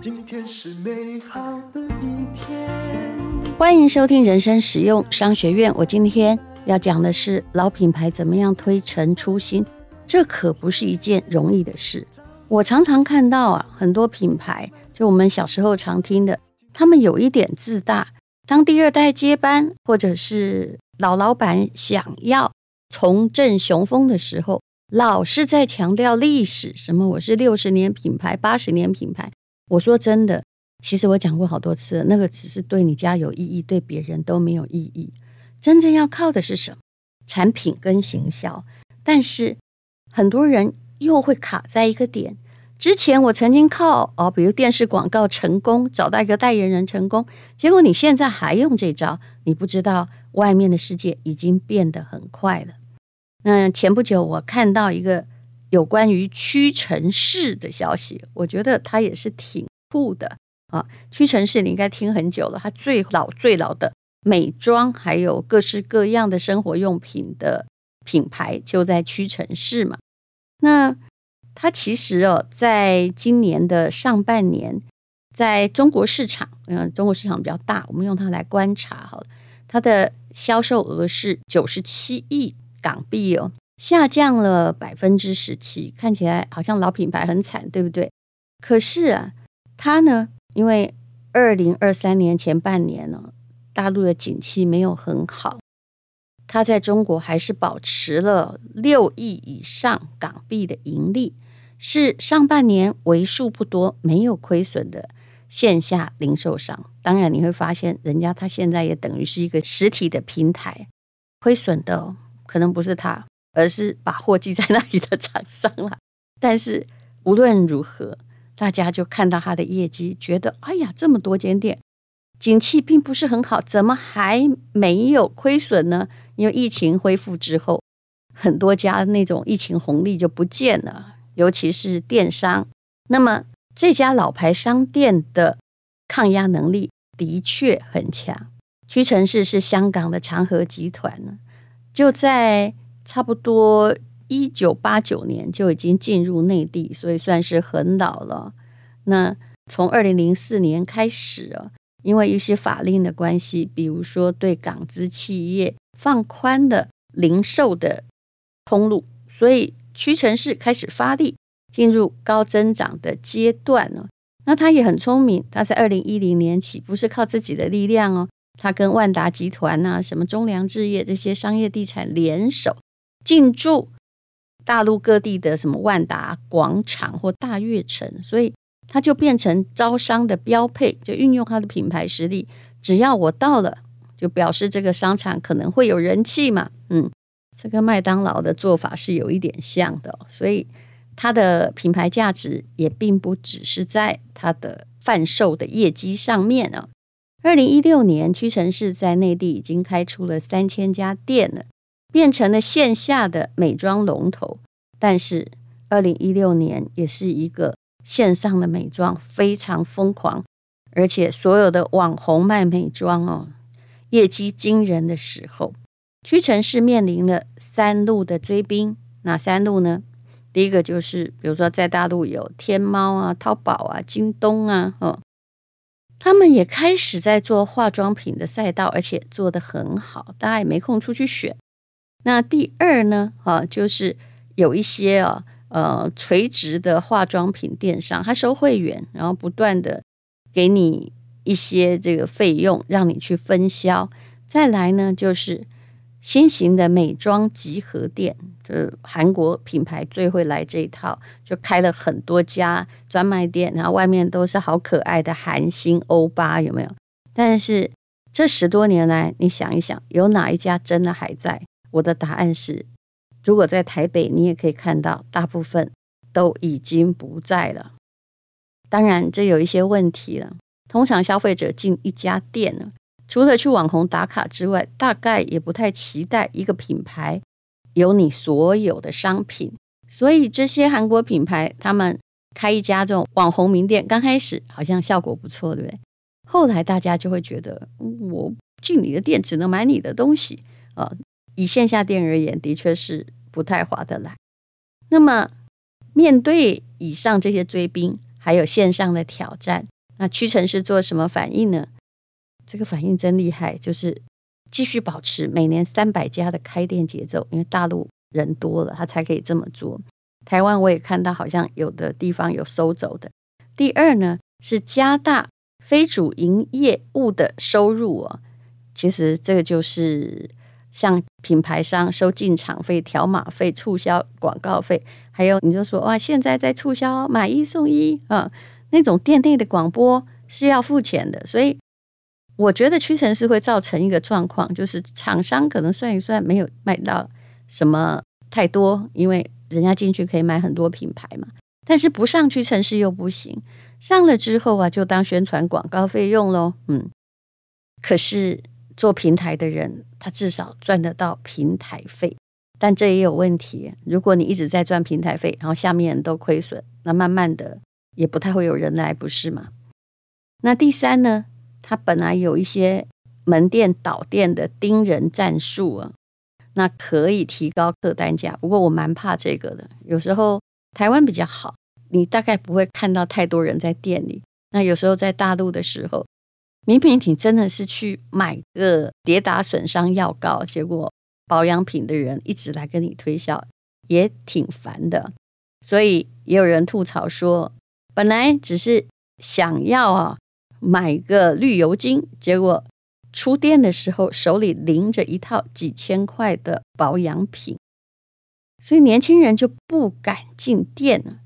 今天是美好的一天。欢迎收听人生实用商学院。我今天要讲的是老品牌怎么样推陈出新，这可不是一件容易的事。我常常看到啊，很多品牌，就我们小时候常听的，他们有一点自大，当第二代接班，或者是老老板想要重振雄风的时候，老是在强调历史，什么我是六十年品牌、八十年品牌。我说真的，其实我讲过好多次，那个只是对你家有意义，对别人都没有意义。真正要靠的是什么？产品跟行销。但是很多人又会卡在一个点。之前我曾经靠哦，比如电视广告成功，找到一个代言人成功，结果你现在还用这招，你不知道外面的世界已经变得很快了。那前不久我看到一个有关于屈臣氏的消息，我觉得它也是挺酷的啊。屈臣氏你应该听很久了，它最老最老的美妆还有各式各样的生活用品的品牌就在屈臣氏嘛。那它其实哦，在今年的上半年，在中国市场，嗯，中国市场比较大，我们用它来观察好，它的销售额是九十七亿港币哦，下降了百分之十七，看起来好像老品牌很惨，对不对？可是啊，它呢，因为二零二三年前半年呢，大陆的景气没有很好。它在中国还是保持了六亿以上港币的盈利，是上半年为数不多没有亏损的线下零售商。当然，你会发现人家他现在也等于是一个实体的平台，亏损的可能不是他，而是把货寄在那里的厂商了。但是无论如何，大家就看到他的业绩，觉得哎呀，这么多间店。景气并不是很好，怎么还没有亏损呢？因为疫情恢复之后，很多家那种疫情红利就不见了，尤其是电商。那么这家老牌商店的抗压能力的确很强。屈臣氏是香港的长和集团呢，就在差不多一九八九年就已经进入内地，所以算是很老了。那从二零零四年开始啊。因为一些法令的关系，比如说对港资企业放宽的零售的通路，所以屈臣氏开始发力，进入高增长的阶段了。那他也很聪明，他在二零一零年起不是靠自己的力量哦，他跟万达集团呐、啊、什么中粮置业这些商业地产联手进驻大陆各地的什么万达广场或大悦城，所以。它就变成招商的标配，就运用它的品牌实力，只要我到了，就表示这个商场可能会有人气嘛。嗯，这跟麦当劳的做法是有一点像的，所以它的品牌价值也并不只是在它的贩售的业绩上面呢。二零一六年，屈臣氏在内地已经开出了三千家店了，变成了线下的美妆龙头。但是二零一六年也是一个。线上的美妆非常疯狂，而且所有的网红卖美妆哦，业绩惊人的时候，屈臣氏面临了三路的追兵。哪三路呢？第一个就是，比如说在大陆有天猫啊、淘宝啊、京东啊，哦，他们也开始在做化妆品的赛道，而且做得很好，大家也没空出去选。那第二呢？啊，就是有一些啊。呃，垂直的化妆品电商，他收会员，然后不断的给你一些这个费用，让你去分销。再来呢，就是新型的美妆集合店，就是韩国品牌最会来这一套，就开了很多家专卖店，然后外面都是好可爱的韩星欧巴，有没有？但是这十多年来，你想一想，有哪一家真的还在？我的答案是。如果在台北，你也可以看到，大部分都已经不在了。当然，这有一些问题了。通常消费者进一家店呢，除了去网红打卡之外，大概也不太期待一个品牌有你所有的商品。所以，这些韩国品牌他们开一家这种网红名店，刚开始好像效果不错，对不对？后来大家就会觉得，我进你的店只能买你的东西啊。以线下店而言，的确是。不太划得来。那么面对以上这些追兵，还有线上的挑战，那屈臣氏做什么反应呢？这个反应真厉害，就是继续保持每年三百家的开店节奏，因为大陆人多了，他才可以这么做。台湾我也看到，好像有的地方有收走的。第二呢，是加大非主营业务的收入哦。其实这个就是像品牌商收进场费、条码费、促销广告费，还有你就说哇，现在在促销买一送一啊，那种店内的广播是要付钱的。所以我觉得屈臣氏会造成一个状况，就是厂商可能算一算没有卖到什么太多，因为。人家进去可以买很多品牌嘛，但是不上屈臣氏又不行，上了之后啊，就当宣传广告费用喽。嗯，可是做平台的人，他至少赚得到平台费，但这也有问题。如果你一直在赚平台费，然后下面都亏损，那慢慢的也不太会有人来，不是吗？那第三呢，他本来有一些门店倒店的盯人战术啊。那可以提高客单价，不过我蛮怕这个的。有时候台湾比较好，你大概不会看到太多人在店里。那有时候在大陆的时候，明明你真的是去买个跌打损伤药膏，结果保养品的人一直来跟你推销，也挺烦的。所以也有人吐槽说，本来只是想要啊买个绿油精，结果。出店的时候，手里拎着一套几千块的保养品，所以年轻人就不敢进店了。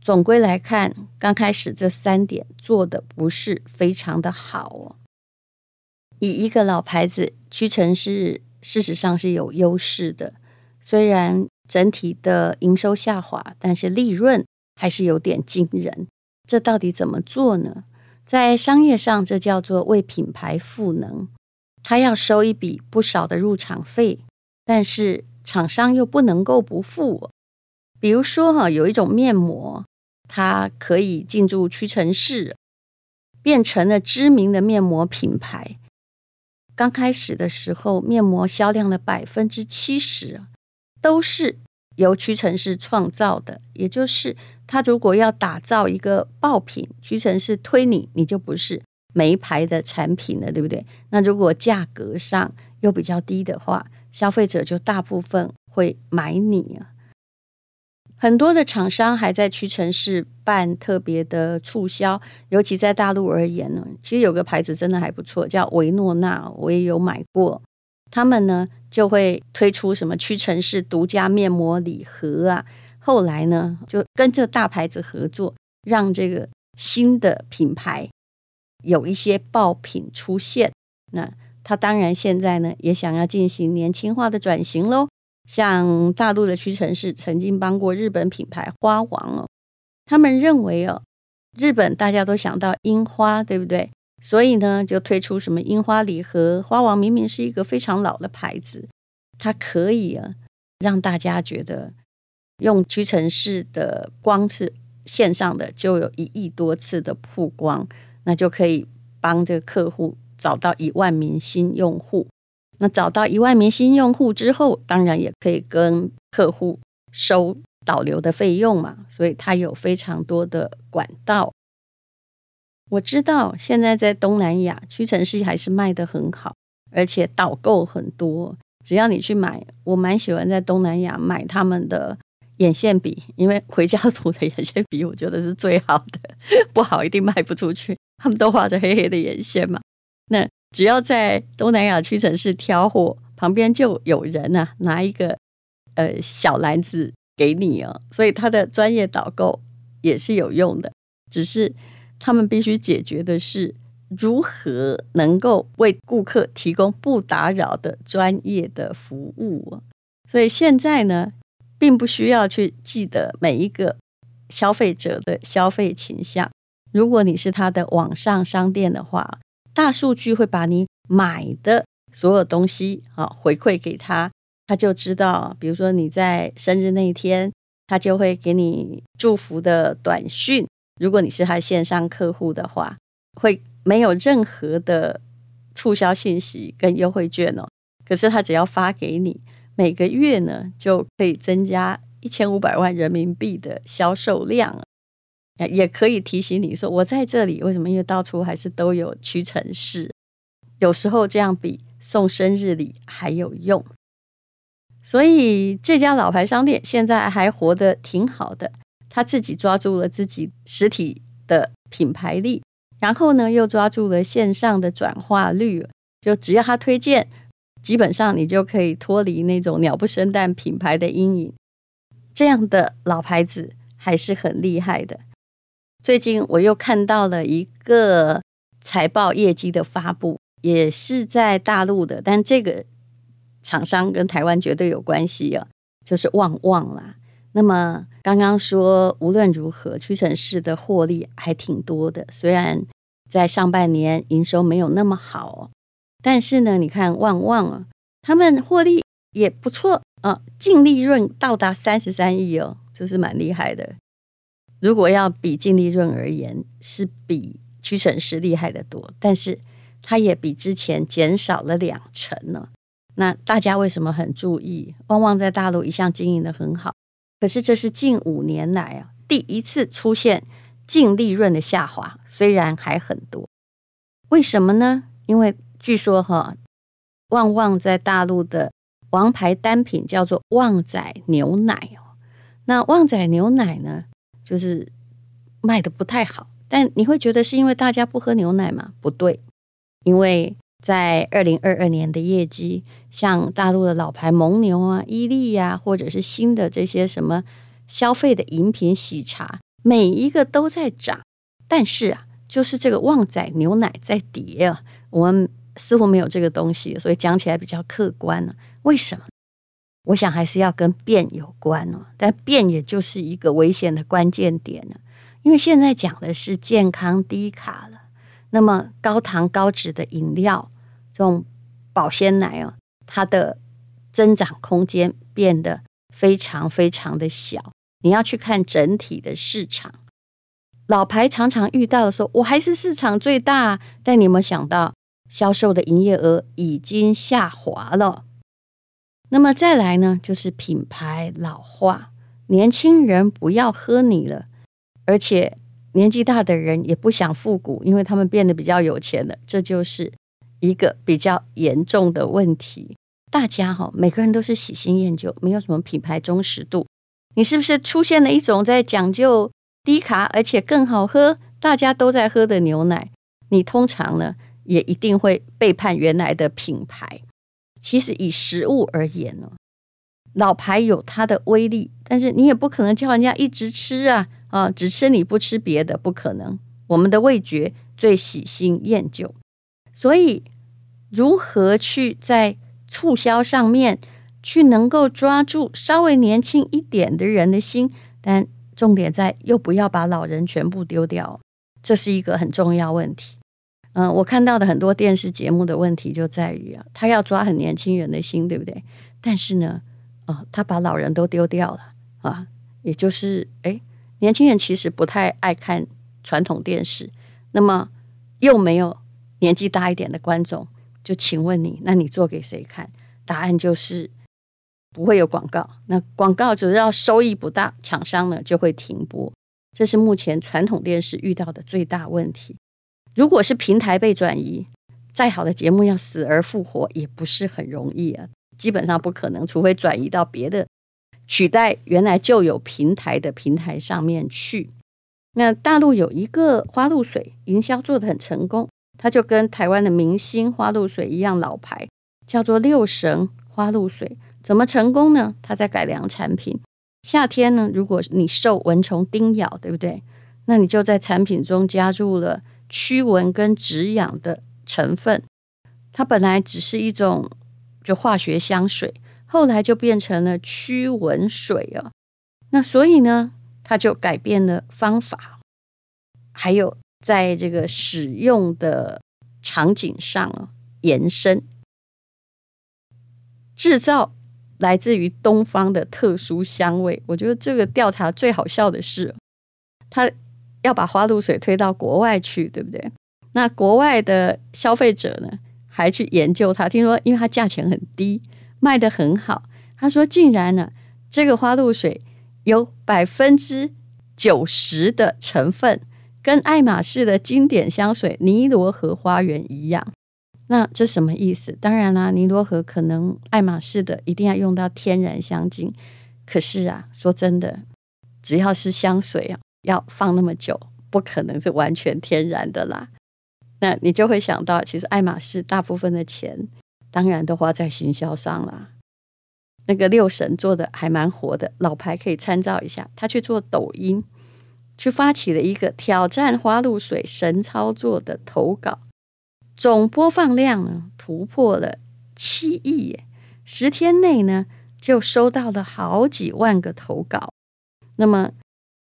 总归来看，刚开始这三点做的不是非常的好哦。以一个老牌子，屈臣氏事实上是有优势的，虽然整体的营收下滑，但是利润还是有点惊人。这到底怎么做呢？在商业上，这叫做为品牌赋能。他要收一笔不少的入场费，但是厂商又不能够不付。比如说，哈，有一种面膜，它可以进驻屈臣氏，变成了知名的面膜品牌。刚开始的时候，面膜销量的百分之七十都是由屈臣氏创造的，也就是。他如果要打造一个爆品，屈臣氏推你，你就不是没牌的产品了，对不对？那如果价格上又比较低的话，消费者就大部分会买你啊。很多的厂商还在屈臣氏办特别的促销，尤其在大陆而言呢，其实有个牌子真的还不错，叫维诺娜，我也有买过。他们呢就会推出什么屈臣氏独家面膜礼盒啊。后来呢，就跟这大牌子合作，让这个新的品牌有一些爆品出现。那他当然现在呢，也想要进行年轻化的转型喽。像大陆的屈臣氏曾经帮过日本品牌花王哦，他们认为哦，日本大家都想到樱花，对不对？所以呢，就推出什么樱花礼盒。花王明明是一个非常老的牌子，它可以啊，让大家觉得。用屈臣氏的光是线上的就有一亿多次的曝光，那就可以帮这个客户找到一万名新用户。那找到一万名新用户之后，当然也可以跟客户收导流的费用嘛。所以它有非常多的管道。我知道现在在东南亚，屈臣氏还是卖得很好，而且导购很多。只要你去买，我蛮喜欢在东南亚买他们的。眼线笔，因为回家涂的眼线笔，我觉得是最好的，不好一定卖不出去。他们都画着黑黑的眼线嘛。那只要在东南亚屈臣氏挑货，旁边就有人啊拿一个呃小篮子给你哦，所以他的专业导购也是有用的。只是他们必须解决的是如何能够为顾客提供不打扰的专业的服务。所以现在呢。并不需要去记得每一个消费者的消费倾向。如果你是他的网上商店的话，大数据会把你买的所有东西啊回馈给他，他就知道。比如说你在生日那一天，他就会给你祝福的短讯。如果你是他线上客户的话，会没有任何的促销信息跟优惠券哦。可是他只要发给你。每个月呢，就可以增加一千五百万人民币的销售量，也可以提醒你说，我在这里为什么？因为到处还是都有屈臣氏，有时候这样比送生日礼还有用。所以这家老牌商店现在还活得挺好的，他自己抓住了自己实体的品牌力，然后呢又抓住了线上的转化率，就只要他推荐。基本上你就可以脱离那种鸟不生蛋品牌的阴影，这样的老牌子还是很厉害的。最近我又看到了一个财报业绩的发布，也是在大陆的，但这个厂商跟台湾绝对有关系啊，就是旺旺啦。那么刚刚说无论如何，屈臣氏的获利还挺多的，虽然在上半年营收没有那么好。但是呢，你看旺旺啊，他们获利也不错啊，净利润到达三十三亿哦，这是蛮厉害的。如果要比净利润而言，是比屈臣氏厉害得多，但是它也比之前减少了两成呢。那大家为什么很注意？旺旺在大陆一向经营得很好，可是这是近五年来啊第一次出现净利润的下滑，虽然还很多。为什么呢？因为据说哈，旺旺在大陆的王牌单品叫做旺仔牛奶哦。那旺仔牛奶呢，就是卖得不太好。但你会觉得是因为大家不喝牛奶吗？不对，因为在二零二二年的业绩，像大陆的老牌蒙牛啊、伊利呀、啊，或者是新的这些什么消费的饮品、喜茶，每一个都在涨。但是啊，就是这个旺仔牛奶在跌啊，我们。似乎没有这个东西，所以讲起来比较客观呢。为什么？我想还是要跟变有关哦。但变也就是一个危险的关键点呢，因为现在讲的是健康低卡了。那么高糖高脂的饮料，这种保鲜奶哦，它的增长空间变得非常非常的小。你要去看整体的市场，老牌常常遇到的说，我还是市场最大，但你有没有想到？销售的营业额已经下滑了。那么再来呢，就是品牌老化，年轻人不要喝你了，而且年纪大的人也不想复古，因为他们变得比较有钱了。这就是一个比较严重的问题。大家哈，每个人都是喜新厌旧，没有什么品牌忠实度。你是不是出现了一种在讲究低卡，而且更好喝，大家都在喝的牛奶？你通常呢？也一定会背叛原来的品牌。其实以食物而言呢，老牌有它的威力，但是你也不可能叫人家一直吃啊啊，只吃你不吃别的，不可能。我们的味觉最喜新厌旧，所以如何去在促销上面去能够抓住稍微年轻一点的人的心，但重点在又不要把老人全部丢掉，这是一个很重要问题。嗯，我看到的很多电视节目的问题就在于啊，他要抓很年轻人的心，对不对？但是呢，啊，他把老人都丢掉了啊，也就是哎，年轻人其实不太爱看传统电视，那么又没有年纪大一点的观众，就请问你，那你做给谁看？答案就是不会有广告。那广告只要收益不大，厂商呢就会停播。这是目前传统电视遇到的最大问题。如果是平台被转移，再好的节目要死而复活也不是很容易啊，基本上不可能，除非转移到别的取代原来就有平台的平台上面去。那大陆有一个花露水营销做得很成功，它就跟台湾的明星花露水一样老牌，叫做六神花露水。怎么成功呢？它在改良产品。夏天呢，如果你受蚊虫叮咬，对不对？那你就在产品中加入了。驱蚊跟止痒的成分，它本来只是一种就化学香水，后来就变成了驱蚊水哦。那所以呢，它就改变了方法，还有在这个使用的场景上哦，延伸制造来自于东方的特殊香味。我觉得这个调查最好笑的是，它。要把花露水推到国外去，对不对？那国外的消费者呢，还去研究它。听说，因为它价钱很低，卖得很好。他说，竟然呢，这个花露水有百分之九十的成分跟爱马仕的经典香水尼罗河花园一样。那这什么意思？当然啦，尼罗河可能爱马仕的一定要用到天然香精，可是啊，说真的，只要是香水啊，要放那么久，不可能是完全天然的啦。那你就会想到，其实爱马仕大部分的钱，当然都花在行销上啦。那个六神做的还蛮火的，老牌可以参照一下，他去做抖音，去发起了一个挑战花露水神操作的投稿。总播放量呢突破了七亿耶，十天内呢就收到了好几万个投稿。那么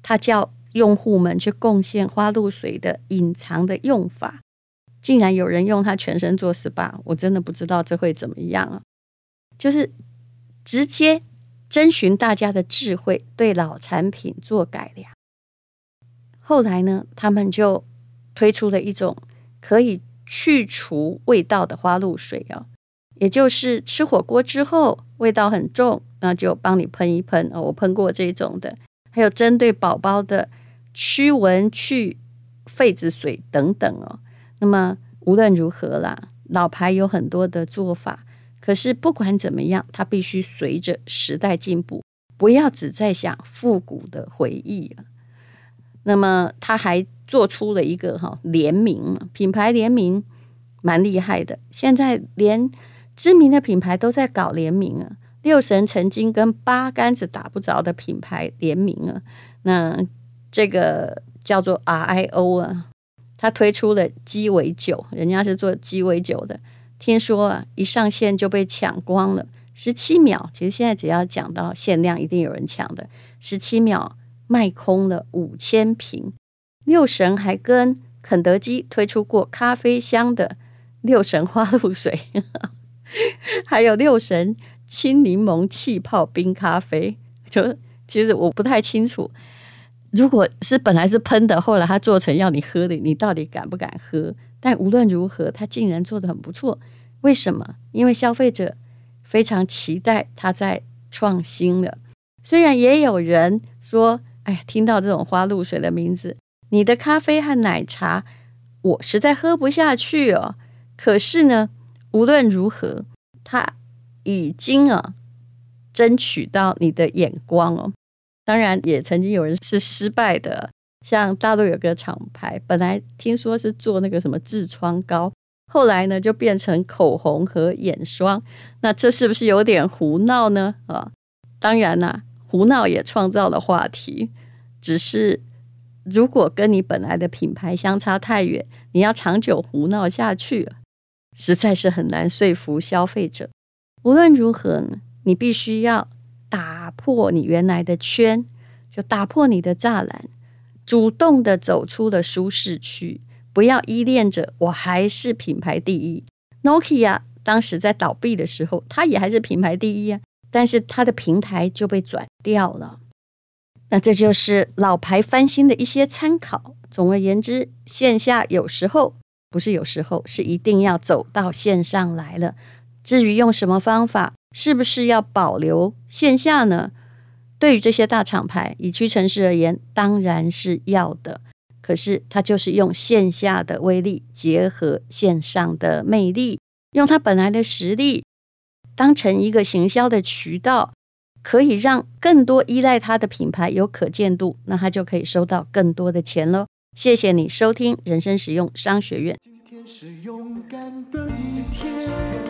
他叫用户们去贡献花露水的隐藏的用法，竟然有人用它全身做 SPA，我真的不知道这会怎么样啊！就是直接征询大家的智慧，对老产品做改良。后来呢，他们就推出了一种可以。去除味道的花露水哦，也就是吃火锅之后味道很重，那就帮你喷一喷哦。我喷过这种的，还有针对宝宝的驱蚊去痱子水等等哦。那么无论如何啦，老牌有很多的做法，可是不管怎么样，它必须随着时代进步，不要只在想复古的回忆啊。那么他还。做出了一个哈联名品牌联名，蛮厉害的。现在连知名的品牌都在搞联名啊。六神曾经跟八竿子打不着的品牌联名啊，那这个叫做 RIO 啊，他推出了鸡尾酒，人家是做鸡尾酒的，听说啊一上线就被抢光了，十七秒。其实现在只要讲到限量，一定有人抢的，十七秒卖空了五千瓶。六神还跟肯德基推出过咖啡香的六神花露水，还有六神青柠檬气泡冰咖啡。就其实我不太清楚，如果是本来是喷的，后来他做成要你喝的，你到底敢不敢喝？但无论如何，他竟然做得很不错。为什么？因为消费者非常期待他在创新了。虽然也有人说，哎，听到这种花露水的名字。你的咖啡和奶茶，我实在喝不下去哦。可是呢，无论如何，他已经啊争取到你的眼光哦。当然，也曾经有人是失败的，像大陆有个厂牌，本来听说是做那个什么痔疮膏，后来呢就变成口红和眼霜。那这是不是有点胡闹呢？啊，当然啦、胡闹也创造了话题，只是。如果跟你本来的品牌相差太远，你要长久胡闹下去，实在是很难说服消费者。无论如何，你必须要破你原来的圈，就打破你的栅栏，主动的走出了舒适区，不要依恋着我还是品牌第一。Nokia 当时在倒闭的时候，它也还是品牌第一啊，但是它的平台就被转掉了。那这就是老牌翻新的一些参考。总而言之，线下有时候不是有时候，是一定要走到线上来了。至于用什么方法，是不是要保留线下呢？对于这些大厂牌，以屈臣氏而言，当然是要的。可是它就是用线下的威力结合线上的魅力，用它本来的实力当成一个行销的渠道。可以让更多依赖它的品牌有可见度，那他就可以收到更多的钱喽。谢谢你收听人生实用商学院。今天是勇敢的一天，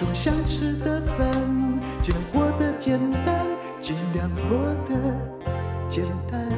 做想吃的饭，尽量过得简单，尽量过得简单。